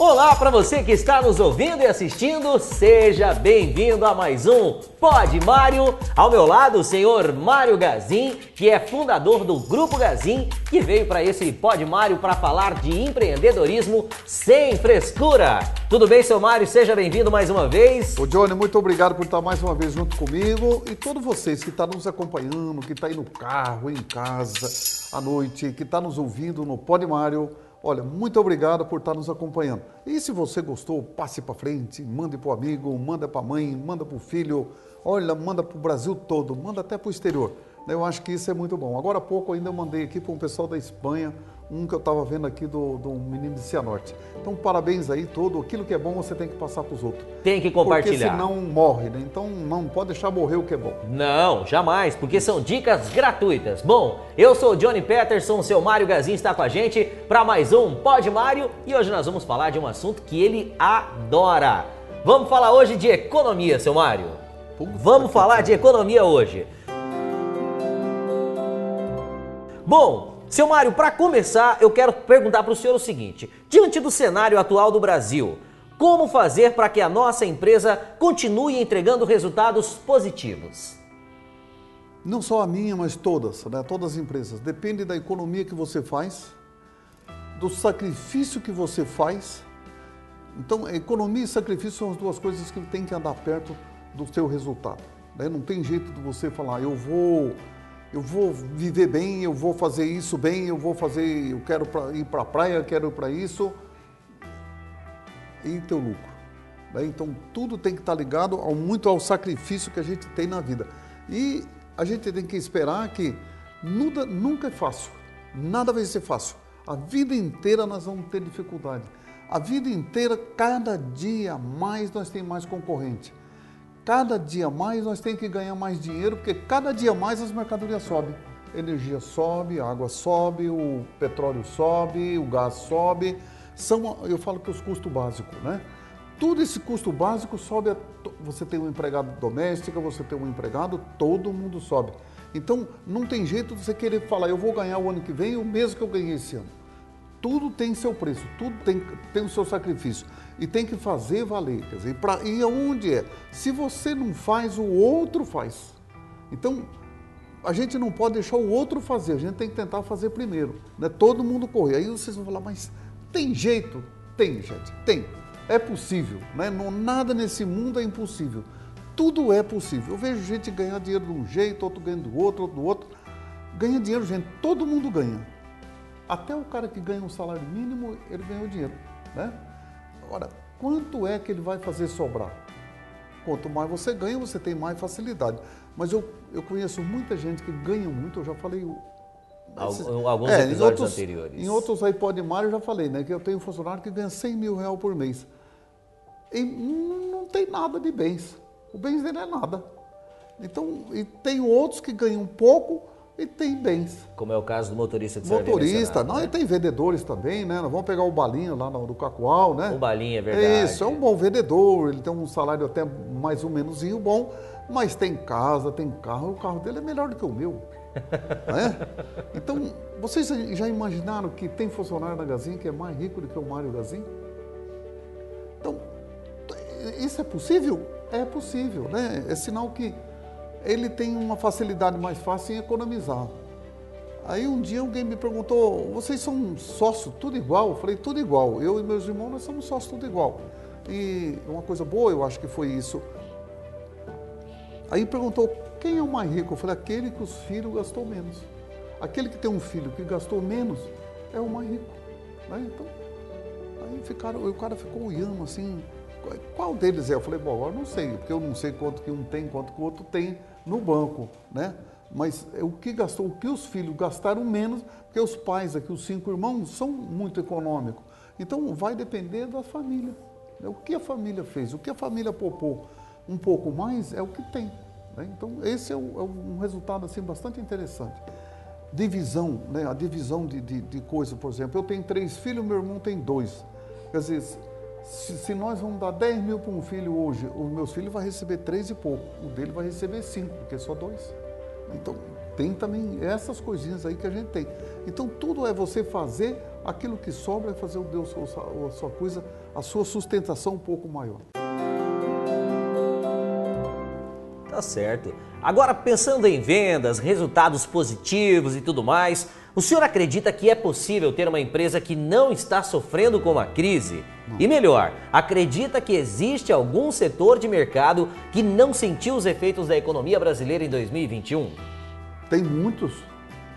Olá para você que está nos ouvindo e assistindo, seja bem-vindo a mais um Pod Mário. Ao meu lado, o senhor Mário Gazin, que é fundador do Grupo Gazin, que veio para esse Pod Mário para falar de empreendedorismo sem frescura. Tudo bem, seu Mário? Seja bem-vindo mais uma vez. Ô Johnny, muito obrigado por estar mais uma vez junto comigo e todos vocês que estão nos acompanhando, que estão aí no carro, em casa, à noite, que estão nos ouvindo no Pod Mário. Olha, muito obrigado por estar nos acompanhando. E se você gostou, passe para frente, mande para o amigo, manda para a mãe, manda para o filho, olha, manda para o Brasil todo, manda até para o exterior. Eu acho que isso é muito bom. Agora há pouco ainda eu mandei aqui para um pessoal da Espanha, um que eu estava vendo aqui do, do menino de Cianorte. Então, parabéns aí, todo. Aquilo que é bom você tem que passar para os outros. Tem que compartilhar. Porque senão morre, né? Então não pode deixar morrer o que é bom. Não, jamais, porque são dicas gratuitas. Bom, eu sou o Johnny Peterson, seu Mário Gazin está com a gente para mais um Pod Mário e hoje nós vamos falar de um assunto que ele adora. Vamos falar hoje de economia, seu Mário. Vamos falar de economia hoje. Bom, seu Mário, para começar, eu quero perguntar para o senhor o seguinte: diante do cenário atual do Brasil, como fazer para que a nossa empresa continue entregando resultados positivos? Não só a minha, mas todas, né? todas as empresas. Depende da economia que você faz, do sacrifício que você faz. Então, economia e sacrifício são as duas coisas que tem que andar perto do seu resultado. Né? Não tem jeito de você falar, eu vou eu vou viver bem, eu vou fazer isso bem, eu vou fazer, eu quero pra, ir para a praia, quero ir para isso. E teu lucro. Né? Então tudo tem que estar tá ligado ao, muito ao sacrifício que a gente tem na vida. E a gente tem que esperar que nunca, nunca é fácil, nada vai ser fácil. A vida inteira nós vamos ter dificuldade. A vida inteira, cada dia mais nós temos mais concorrente cada dia mais nós temos que ganhar mais dinheiro, porque cada dia mais as mercadorias sobem. Energia sobe, a água sobe, o petróleo sobe, o gás sobe. São, eu falo que os custos básicos, né? Tudo esse custo básico sobe. Você tem um empregado doméstico, você tem um empregado, todo mundo sobe. Então não tem jeito de você querer falar, eu vou ganhar o ano que vem o mesmo que eu ganhei esse ano. Tudo tem seu preço, tudo tem, tem o seu sacrifício e tem que fazer valer. Quer dizer, pra, e aonde é? Se você não faz, o outro faz. Então, a gente não pode deixar o outro fazer, a gente tem que tentar fazer primeiro. Né? Todo mundo correr. Aí vocês vão falar, mas tem jeito? Tem, gente, tem. É possível. Né? Não, nada nesse mundo é impossível. Tudo é possível. Eu vejo gente ganhar dinheiro de um jeito, outro ganhando do outro, outro do outro. Ganha dinheiro, gente, todo mundo ganha. Até o cara que ganha um salário mínimo, ele ganhou dinheiro. Né? Agora, quanto é que ele vai fazer sobrar? Quanto mais você ganha, você tem mais facilidade. Mas eu, eu conheço muita gente que ganha muito, eu já falei. Esses, Alguns é, episódios em outros, anteriores. Em outros aí pode mar eu já falei, né? Que eu tenho um funcionário que ganha 100 mil reais por mês. E não tem nada de bens. O bens dele é nada. Então, e tem outros que ganham pouco e tem bens. Como é o caso do motorista que Motorista, não, né? e tem vendedores também, né? Nós vamos pegar o Balinho lá no, do Cacoal, né? O Balinho, é verdade. Isso, é um bom vendedor, ele tem um salário até mais ou menos bom, mas tem casa, tem carro, o carro dele é melhor do que o meu. né? Então, vocês já imaginaram que tem funcionário da Gazin que é mais rico do que o Mário Gazin? Então, isso é possível? É possível, né? É sinal que ele tem uma facilidade mais fácil em economizar. Aí um dia alguém me perguntou, vocês são sócios, tudo igual? Eu falei, tudo igual. Eu e meus irmãos, nós somos sócios tudo igual. E uma coisa boa, eu acho que foi isso. Aí perguntou, quem é o mais rico? Eu falei, aquele que os filhos gastou menos. Aquele que tem um filho que gastou menos é o mais rico. Né? Então, aí ficaram, o cara ficou olhando assim, qual deles é? Eu falei, bom, agora não sei, porque eu não sei quanto que um tem, quanto que o outro tem no banco, né? Mas é o que gastou, o que os filhos gastaram menos, porque os pais aqui, os cinco irmãos, são muito econômicos. Então vai depender da família. Né? O que a família fez, o que a família poupou um pouco mais é o que tem. Né? Então esse é, é, um resultado assim bastante interessante. Divisão, né? a divisão de, de, de coisas, por exemplo, eu tenho três filhos, meu irmão tem dois. Quer dizer, se, se, nós vamos dar 10 mil para um filho hoje, os meus filhos vai receber três e pouco, o dele vai receber cinco, porque é só dois. Então, tem também essas coisinhas aí que a gente tem. Então, tudo é você fazer aquilo que sobra é fazer o Deus a sua coisa, a sua sustentação um pouco maior. Tá certo. Agora, pensando em vendas, resultados positivos e tudo mais, o senhor acredita que é possível ter uma empresa que não está sofrendo com a crise? E melhor, acredita que existe algum setor de mercado que não sentiu os efeitos da economia brasileira em 2021? Tem muitos.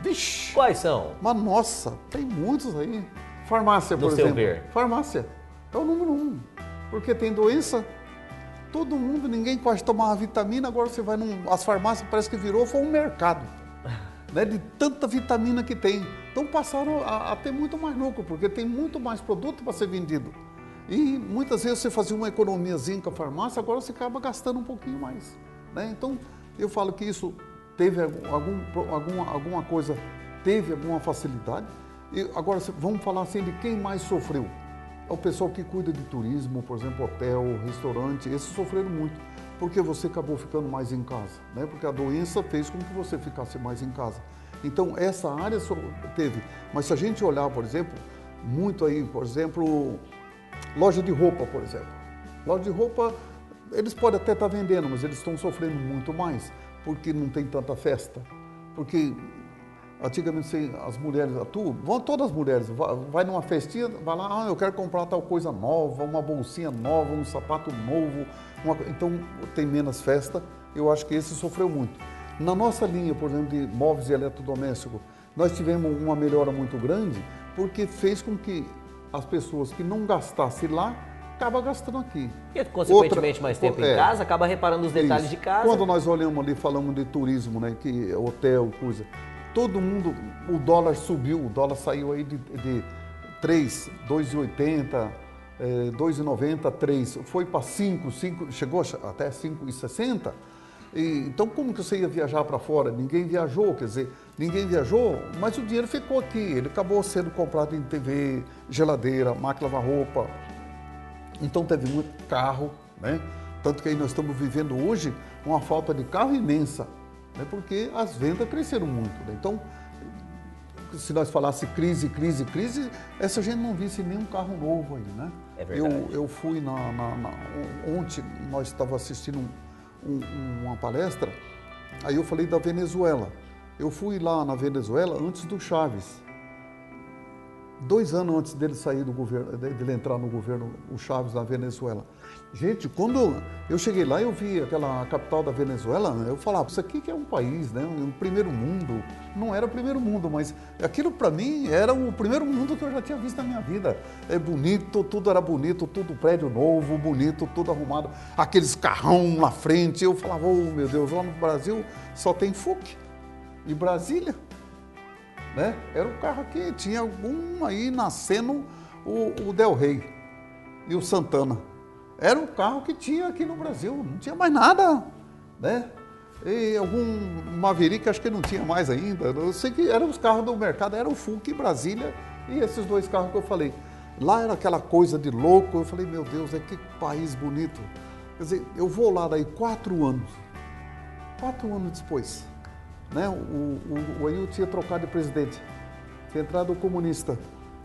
Vixe! Quais são? Mas nossa, tem muitos aí. Farmácia, por no exemplo. Seu ver. Farmácia. É o número um. Porque tem doença Todo mundo, ninguém pode tomar uma vitamina, agora você vai num. As farmácias parece que virou foi um mercado. Né, de tanta vitamina que tem. Então passaram a, a ter muito mais lucro, porque tem muito mais produto para ser vendido. E muitas vezes você fazia uma economiazinha com a farmácia, agora você acaba gastando um pouquinho mais. Né? Então eu falo que isso teve algum, alguma, alguma coisa, teve alguma facilidade. E agora vamos falar assim de quem mais sofreu. É o pessoal que cuida de turismo, por exemplo, hotel, restaurante, esses sofreram muito, porque você acabou ficando mais em casa, né? Porque a doença fez com que você ficasse mais em casa. Então, essa área teve. Mas se a gente olhar, por exemplo, muito aí, por exemplo, loja de roupa, por exemplo. Loja de roupa, eles podem até estar vendendo, mas eles estão sofrendo muito mais, porque não tem tanta festa. Porque Antigamente as mulheres atuam, vão todas as mulheres, vai, numa festinha, vai lá, ah, eu quero comprar tal coisa nova, uma bolsinha nova, um sapato novo, uma, então tem menos festa. Eu acho que esse sofreu muito. Na nossa linha, por exemplo, de móveis e eletrodomésticos, nós tivemos uma melhora muito grande porque fez com que as pessoas que não gastassem lá acaba gastando aqui. E, consequentemente, Outra, mais tempo é, em casa, acaba reparando os detalhes isso. de casa. Quando nós olhamos ali, falamos de turismo, né, que hotel, coisa, todo mundo, o dólar subiu, o dólar saiu aí de, de 3, 2,80, é, 2,90, 3, foi para 5, 5, chegou até 5,60. então, como que você ia viajar para fora? Ninguém viajou, quer dizer, ninguém viajou, mas o dinheiro ficou aqui. Ele acabou sendo comprado em TV, geladeira, máquina lavar roupa. Então, teve muito carro, né? Tanto que aí nós estamos vivendo hoje uma falta de carro imensa né, porque as vendas cresceram muito. Né? Então, se nós falasse crise, crise, crise, essa gente não visse nenhum carro novo aí, né? É verdade. Eu, eu fui na, na, na ontem nós estávamos assistindo um, um, uma palestra, aí eu falei da Venezuela. Eu fui lá na Venezuela antes do Chaves. Dois anos antes dele sair do governo, dele entrar no governo, o Chaves na Venezuela. Gente, quando eu cheguei lá, eu vi aquela capital da Venezuela, eu falava, isso aqui que é um país, né? Um primeiro mundo. Não era o primeiro mundo, mas aquilo para mim era o primeiro mundo que eu já tinha visto na minha vida. É bonito, tudo era bonito, tudo prédio novo, bonito, tudo arrumado. Aqueles carrão na frente. Eu falava, oh meu Deus, lá no Brasil só tem FUC. E Brasília, né? Era o carro que tinha algum aí nascendo o, o Del Rey e o Santana. Era o carro que tinha aqui no Brasil, não tinha mais nada, né? E algum Maverick, acho que não tinha mais ainda. Eu sei que eram os carros do mercado, era o Funk Brasília e esses dois carros que eu falei. Lá era aquela coisa de louco, eu falei, meu Deus, é que país bonito. Quer dizer, eu vou lá daí quatro anos, quatro anos depois, né? O, o, o Ailton tinha trocado de presidente, tinha entrado o comunista.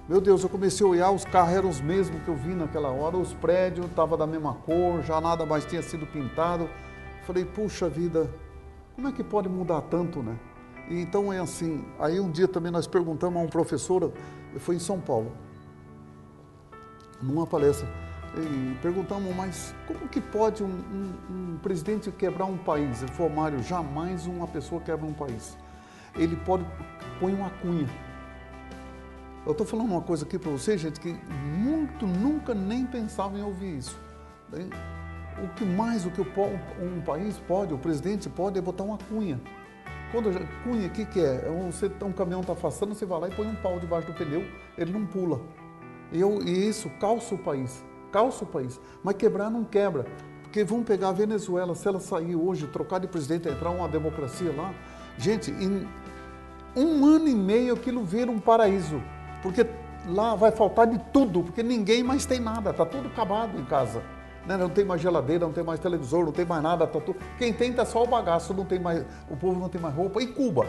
Meu Deus, eu comecei a olhar, os carros eram os mesmos que eu vi naquela hora, os prédios estavam da mesma cor, já nada mais tinha sido pintado. Falei, puxa vida, como é que pode mudar tanto, né? E então é assim, aí um dia também nós perguntamos a um professor, foi em São Paulo, numa palestra, e perguntamos, mas como que pode um, um, um presidente quebrar um país? Ele falou, Mário, jamais uma pessoa quebra um país. Ele pode, põe uma cunha eu estou falando uma coisa aqui para vocês, gente, que muito nunca nem pensava em ouvir isso. O que mais o que um país pode, o presidente pode, é botar uma cunha. Quando cunha, o que, que é? é você, um caminhão está afastando, você vai lá e põe um pau debaixo do pneu, ele não pula. Eu, e isso calça o país, calça o país. Mas quebrar não quebra. Porque vão pegar a Venezuela, se ela sair hoje, trocar de presidente, entrar uma democracia lá, gente, em um ano e meio aquilo vira um paraíso porque lá vai faltar de tudo, porque ninguém mais tem nada, está tudo acabado em casa. Né? Não tem mais geladeira, não tem mais televisor, não tem mais nada, tá tudo... quem tem está só o bagaço, não tem mais, o povo não tem mais roupa. E Cuba?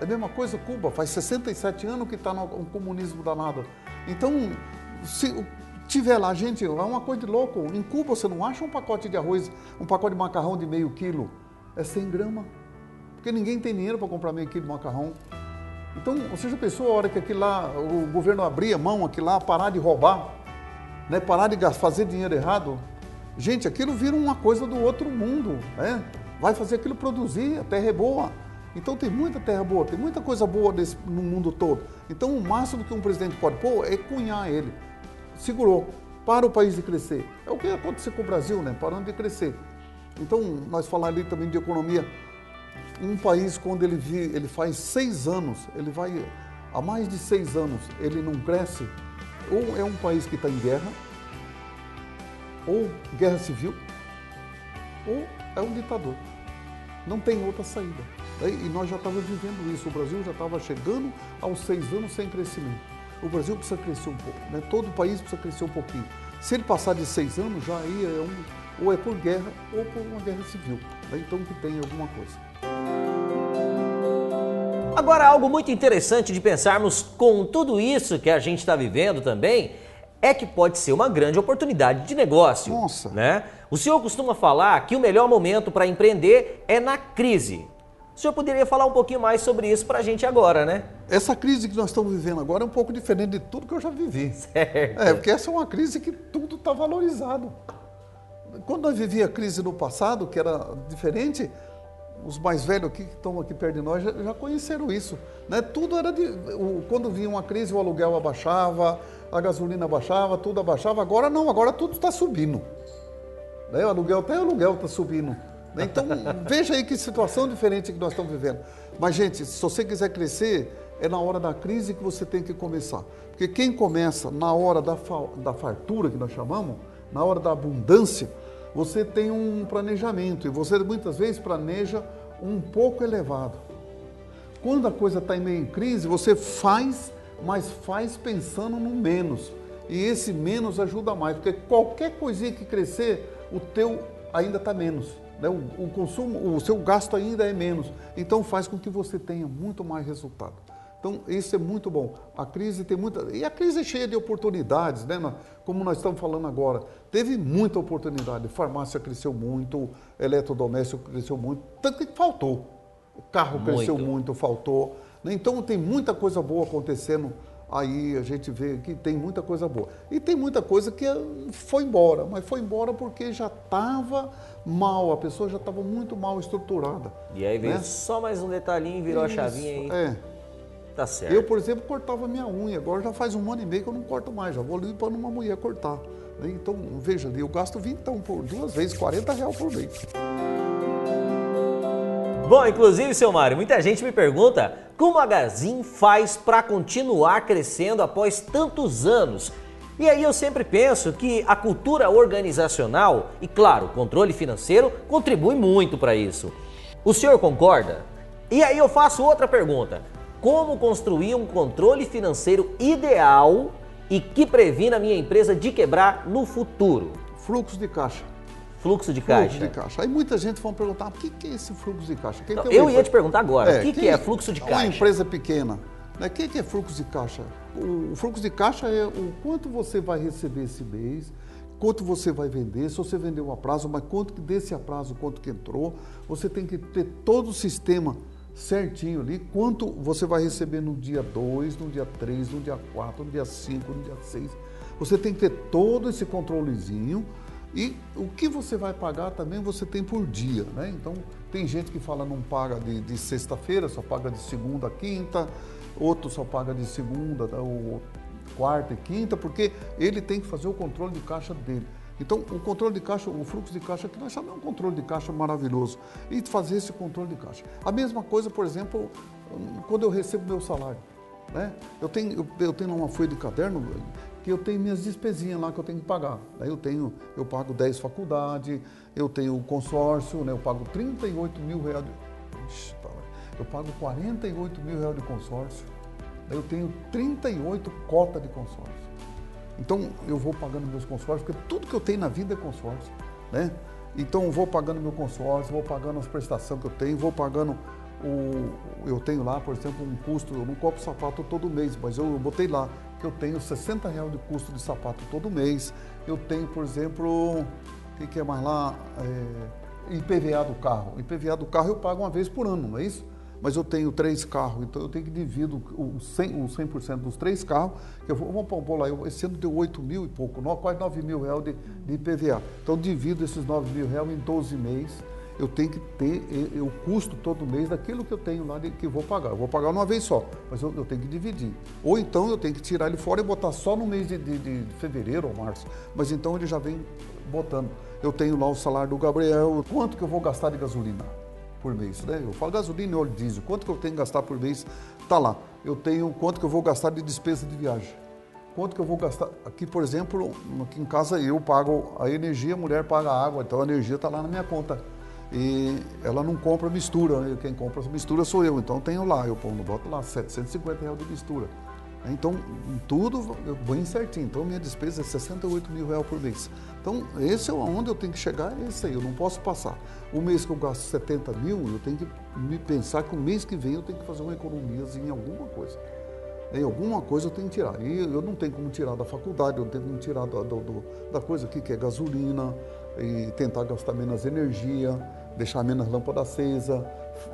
É a mesma coisa Cuba, faz 67 anos que está no comunismo danado. Então, se tiver lá, gente, é uma coisa de louco. Em Cuba você não acha um pacote de arroz, um pacote de macarrão de meio quilo. É 100 gramas. Porque ninguém tem dinheiro para comprar meio quilo de macarrão. Então, você já pensou a hora que aquilo lá, o governo abria mão aqui lá, parar de roubar, né, parar de fazer dinheiro errado? Gente, aquilo vira uma coisa do outro mundo, né? Vai fazer aquilo produzir, a terra é boa. Então tem muita terra boa, tem muita coisa boa desse, no mundo todo. Então o máximo que um presidente pode pôr é cunhar ele. Segurou, para o país de crescer. É o que aconteceu com o Brasil, né? Parando de crescer. Então, nós falar ali também de economia. Um país, quando ele, vi, ele faz seis anos, ele vai, há mais de seis anos, ele não cresce, ou é um país que está em guerra, ou guerra civil, ou é um ditador. Não tem outra saída. E nós já estávamos vivendo isso. O Brasil já estava chegando aos seis anos sem crescimento. O Brasil precisa crescer um pouco, né? todo o país precisa crescer um pouquinho. Se ele passar de seis anos, já aí é um, ou é por guerra ou por uma guerra civil. Né? Então que tem alguma coisa. Agora, algo muito interessante de pensarmos com tudo isso que a gente está vivendo também é que pode ser uma grande oportunidade de negócio. Nossa! Né? O senhor costuma falar que o melhor momento para empreender é na crise. O senhor poderia falar um pouquinho mais sobre isso para a gente agora, né? Essa crise que nós estamos vivendo agora é um pouco diferente de tudo que eu já vivi. Certo. É, porque essa é uma crise que tudo está valorizado. Quando nós vivíamos a crise no passado, que era diferente, os mais velhos aqui que estão aqui perto de nós já, já conheceram isso. Né? Tudo era de. O, quando vinha uma crise, o aluguel abaixava, a gasolina abaixava, tudo abaixava. Agora não, agora tudo está subindo. Né? O aluguel, até o aluguel está subindo. Né? Então, veja aí que situação diferente que nós estamos vivendo. Mas, gente, se você quiser crescer, é na hora da crise que você tem que começar. Porque quem começa na hora da, da fartura, que nós chamamos, na hora da abundância, você tem um planejamento e você muitas vezes planeja um pouco elevado. Quando a coisa está meio em crise, você faz, mas faz pensando no menos. E esse menos ajuda mais, porque qualquer coisinha que crescer, o teu ainda está menos né, o, o, consumo, o seu gasto ainda é menos. Então faz com que você tenha muito mais resultado. Então isso é muito bom. A crise tem muita. E a crise é cheia de oportunidades, né? Como nós estamos falando agora. Teve muita oportunidade. Farmácia cresceu muito, eletrodoméstico cresceu muito, tanto que faltou. O carro muito. cresceu muito, faltou. Né? Então tem muita coisa boa acontecendo aí a gente vê que tem muita coisa boa. E tem muita coisa que foi embora, mas foi embora porque já estava mal, a pessoa já estava muito mal estruturada. E aí veio né? só mais um detalhinho virou Isso, a chavinha aí. É. Tá certo. Eu, por exemplo, cortava minha unha, agora já faz um ano e meio que eu não corto mais, já vou ali para uma mulher cortar. Né? Então, veja ali, eu gasto 20 então, por duas vezes, 40 reais por mês. Bom, inclusive, seu Mário, muita gente me pergunta como a Gazin faz para continuar crescendo após tantos anos. E aí eu sempre penso que a cultura organizacional e, claro, o controle financeiro contribui muito para isso. O senhor concorda? E aí eu faço outra pergunta: como construir um controle financeiro ideal e que previna a minha empresa de quebrar no futuro? Fluxo de caixa. Fluxo de caixa. Fluxo de caixa. Aí muita gente vai perguntar, o que, que é esse fluxo de caixa? Não, é eu ia te perguntar agora, é, o que, que, é fluxo de caixa? Uma empresa pequena, né? o que, que é fluxo de caixa? O, o fluxo de caixa é o quanto você vai receber esse mês, quanto você vai vender, se você vendeu a prazo, mas quanto que desse a prazo, quanto que entrou, você tem que ter todo o sistema certinho ali, quanto você vai receber no dia 2, no dia 3, no dia 4, no dia 5, no dia 6. Você tem que ter todo esse controlezinho e o que você vai pagar também você tem por dia, né? Então, tem gente que fala não paga de, de sexta-feira, só paga de segunda a quinta, outro só paga de segunda tá? ou quarta e quinta, porque ele tem que fazer o controle de caixa dele. Então, o controle de caixa, o fluxo de caixa que nós chamamos um controle de caixa maravilhoso. E fazer esse controle de caixa. A mesma coisa, por exemplo, quando eu recebo meu salário. Né? Eu, tenho, eu tenho uma folha de caderno que eu tenho minhas despesinhas lá que eu tenho que pagar. Eu tenho, eu pago 10 faculdades, eu tenho consórcio, né? eu pago 38 mil reais. De, ixi, eu pago 48 mil reais de consórcio. Eu tenho 38 cotas de consórcio. Então eu vou pagando meus consórcios, porque tudo que eu tenho na vida é consórcio. Né? Então eu vou pagando meu consórcio, vou pagando as prestações que eu tenho, vou pagando o, eu tenho lá, por exemplo, um custo, eu não compro sapato todo mês, mas eu botei lá que eu tenho 60 reais de custo de sapato todo mês. Eu tenho, por exemplo, o que, é mais lá? É, IPVA do carro. IPVA do carro eu pago uma vez por ano, não é isso? Mas eu tenho três carros, então eu tenho que dividir o 100%, o 100 dos três carros, que eu vou, vamos pôr lá, eu, esse ano deu 8 mil e pouco, quase 9 mil reais de, de IPVA. Então divido esses 9 mil reais em 12 meses eu tenho que ter o custo todo mês daquilo que eu tenho lá que vou pagar. Eu vou pagar uma vez só, mas eu, eu, tenho que dividir. Ou então eu tenho que tirar ele fora e botar só no mês de, de, de fevereiro ou março. Mas então ele já vem botando. Eu tenho lá o salário do Gabriel, quanto que eu vou gastar de gasolina por mês, né? Eu falo gasolina e óleo diesel, quanto que eu tenho que gastar por mês, tá lá. Eu tenho quanto que eu vou gastar de despesa de viagem. Quanto que eu vou gastar? Aqui, por exemplo, aqui em casa eu pago a energia, a mulher paga a água, então a energia está lá na minha conta e ela não compra mistura, né? quem compra mistura sou eu, então tenho lá, eu ponho, boto lá 750 reais de mistura. Então, tudo bem certinho. Então, minha despesa é 68 mil reais por mês. Então, esse é onde eu tenho que chegar, é esse aí, eu não posso passar. O mês que eu gasto 70 mil, eu tenho que me pensar que o mês que vem eu tenho que fazer uma economia em alguma coisa. Em alguma coisa eu tenho que tirar. E eu não tenho como tirar da faculdade, eu não tenho como tirar da, do, da coisa aqui que é gasolina, e tentar gastar menos energia, deixar menos lâmpada acesa,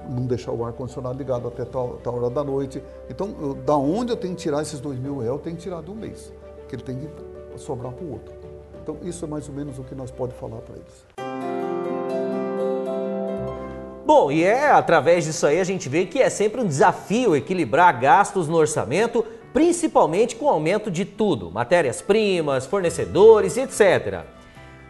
não deixar o ar-condicionado ligado até tal, tal, hora da noite. Então, eu, da onde eu tenho que tirar esses dois mil reais, eu tenho que tirar de um mês, que ele tem que sobrar para o outro. Então, isso é mais ou menos o que nós podemos falar para eles. Bom, e é através disso aí a gente vê que é sempre um desafio equilibrar gastos no orçamento, principalmente com o aumento de tudo, matérias-primas, fornecedores, etc.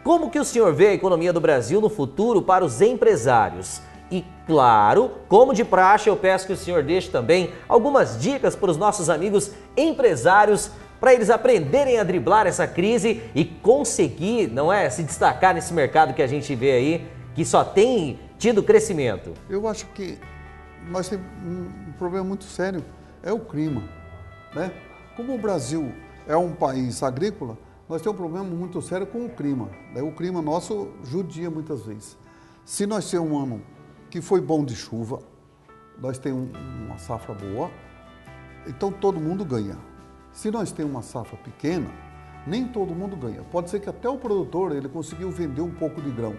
Como que o senhor vê a economia do Brasil no futuro para os empresários? E claro, como de praxe, eu peço que o senhor deixe também algumas dicas para os nossos amigos empresários para eles aprenderem a driblar essa crise e conseguir, não é, se destacar nesse mercado que a gente vê aí, que só tem tido crescimento. Eu acho que nós temos um problema muito sério, é o clima, né? Como o Brasil é um país agrícola, nós temos um problema muito sério com o clima. Né? O clima nosso judia muitas vezes. Se nós temos um ano que foi bom de chuva, nós temos uma safra boa, então todo mundo ganha. Se nós temos uma safra pequena, nem todo mundo ganha. Pode ser que até o produtor ele conseguiu vender um pouco de grão,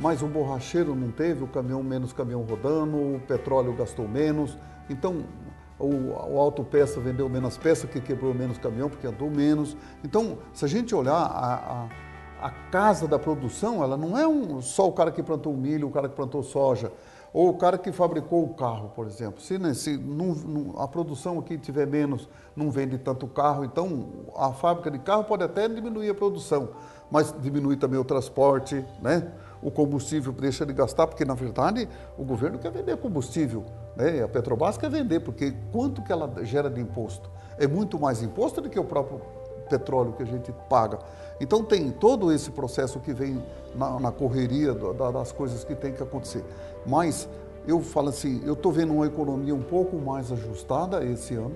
mas o borracheiro não teve, o caminhão menos caminhão rodando, o petróleo gastou menos. Então o, o autopeça vendeu menos peça, que quebrou menos caminhão, porque andou menos. Então, se a gente olhar a, a, a casa da produção, ela não é um, só o cara que plantou milho, o cara que plantou soja, ou o cara que fabricou o carro, por exemplo. Se, né, se não, não, a produção aqui tiver menos, não vende tanto carro, então a fábrica de carro pode até diminuir a produção, mas diminui também o transporte, né? O combustível deixa de gastar, porque na verdade o governo quer vender combustível, né? a Petrobras quer vender, porque quanto que ela gera de imposto? É muito mais imposto do que o próprio petróleo que a gente paga. Então tem todo esse processo que vem na, na correria da, das coisas que tem que acontecer. Mas eu falo assim, eu estou vendo uma economia um pouco mais ajustada esse ano,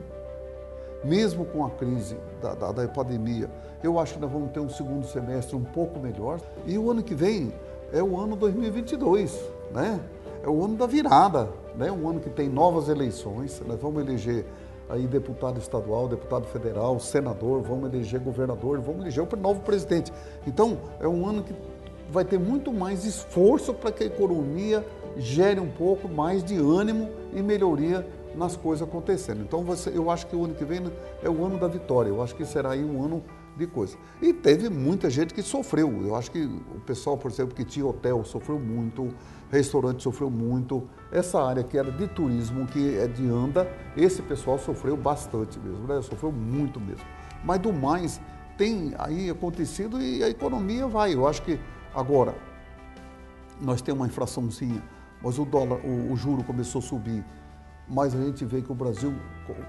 mesmo com a crise da, da, da pandemia, eu acho que nós vamos ter um segundo semestre um pouco melhor. E o ano que vem, é o ano 2022, né? É o ano da virada, né? Um ano que tem novas eleições. Nós vamos eleger aí deputado estadual, deputado federal, senador, vamos eleger governador, vamos eleger o novo presidente. Então, é um ano que vai ter muito mais esforço para que a economia gere um pouco mais de ânimo e melhoria nas coisas acontecendo. Então, você, eu acho que o ano que vem é o ano da vitória. Eu acho que será aí um ano de coisa. E teve muita gente que sofreu. Eu acho que o pessoal, por exemplo, que tinha hotel sofreu muito, restaurante sofreu muito. Essa área que era de turismo, que é de anda, esse pessoal sofreu bastante mesmo, né? Sofreu muito mesmo. Mas do mais, tem aí acontecido e a economia vai. Eu acho que agora nós temos uma inflaçãozinha, mas o dólar, o, o juro começou a subir, mas a gente vê que o Brasil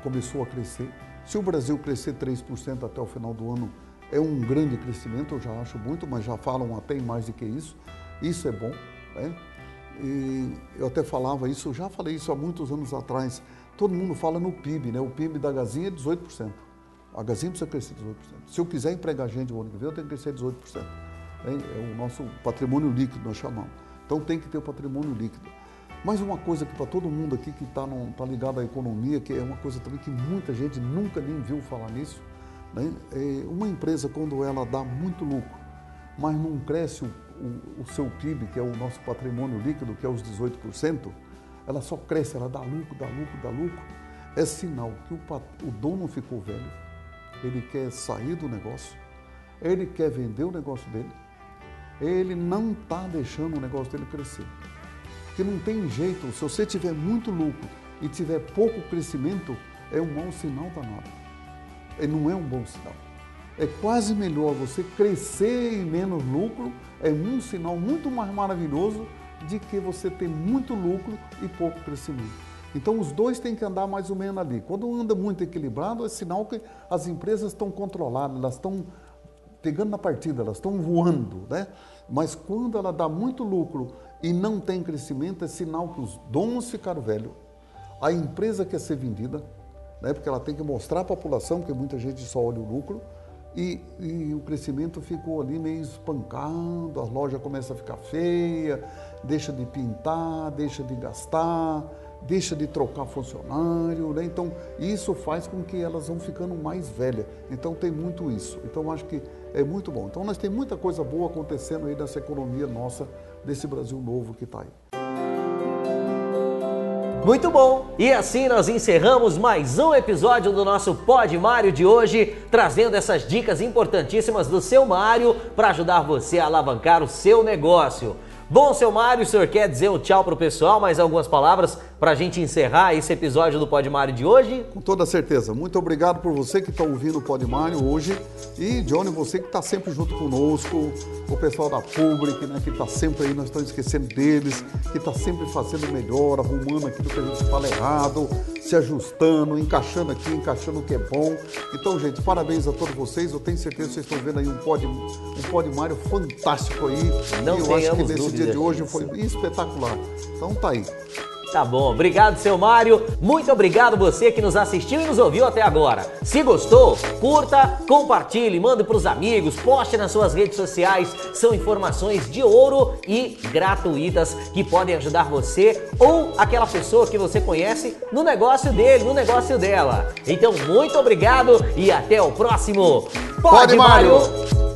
começou a crescer. Se o Brasil crescer 3% até o final do ano, é um grande crescimento, eu já acho muito, mas já falam até em mais do que isso. Isso é bom. Né? E eu até falava isso, já falei isso há muitos anos atrás. Todo mundo fala no PIB, né? O PIB da Gazinha é 18%. A Gazinha precisa crescer 18%. Se eu quiser empregar gente no ano que vem, eu tenho que crescer 18%. É o nosso patrimônio líquido, nós chamamos. Então tem que ter o patrimônio líquido. Mais uma coisa que para todo mundo aqui que está tá ligado à economia, que é uma coisa também que muita gente nunca nem viu falar nisso, né? É uma empresa quando ela dá muito lucro, mas não cresce o, o, o seu PIB, que é o nosso patrimônio líquido, que é os 18%, ela só cresce, ela dá lucro, dá lucro, dá lucro, é sinal que o, o dono ficou velho, ele quer sair do negócio, ele quer vender o negócio dele, ele não está deixando o negócio dele crescer. Porque não tem jeito, se você tiver muito lucro e tiver pouco crescimento, é um mau sinal danado. E não é um bom sinal. É quase melhor você crescer em menos lucro, é um sinal muito mais maravilhoso de que você ter muito lucro e pouco crescimento. Então os dois têm que andar mais ou menos ali. Quando anda muito equilibrado, é sinal que as empresas estão controladas, elas estão pegando na partida, elas estão voando, né? Mas quando ela dá muito lucro e não tem crescimento, é sinal que os donos ficaram velhos, a empresa quer ser vendida, né? porque ela tem que mostrar à população, porque muita gente só olha o lucro, e, e, o crescimento ficou ali meio espancado, a loja começa a ficar feia, deixa de pintar, deixa de gastar, deixa de trocar funcionário, né? Então, isso faz com que elas vão ficando mais velhas. Então, tem muito isso. Então, acho que é muito bom. Então, nós temos muita coisa boa acontecendo aí nessa economia nossa, desse Brasil novo que está aí. Muito bom! E assim nós encerramos mais um episódio do nosso Pod Mário de hoje, trazendo essas dicas importantíssimas do seu Mário para ajudar você a alavancar o seu negócio. Bom, seu Mário, o senhor quer dizer um tchau pro pessoal, mais algumas palavras para a gente encerrar esse episódio do Pod Mário de hoje? Com toda certeza. Muito obrigado por você que está ouvindo o Pod Mário hoje e, Johnny, você que está sempre junto conosco, o pessoal da Public, né, que está sempre aí, nós estamos esquecendo deles, que está sempre fazendo melhor, arrumando aquilo que a gente fala errado, se ajustando, encaixando aqui, encaixando o que é bom. Então, gente, parabéns a todos vocês. Eu tenho certeza que vocês estão vendo aí um Pod, um pod Mário fantástico aí. Não e eu acho que nesse dia de hoje foi espetacular. Então tá aí. Tá bom, obrigado seu Mário, muito obrigado você que nos assistiu e nos ouviu até agora. Se gostou, curta, compartilhe, mande para os amigos, poste nas suas redes sociais. São informações de ouro e gratuitas que podem ajudar você ou aquela pessoa que você conhece no negócio dele, no negócio dela. Então, muito obrigado e até o próximo Pode, Mário.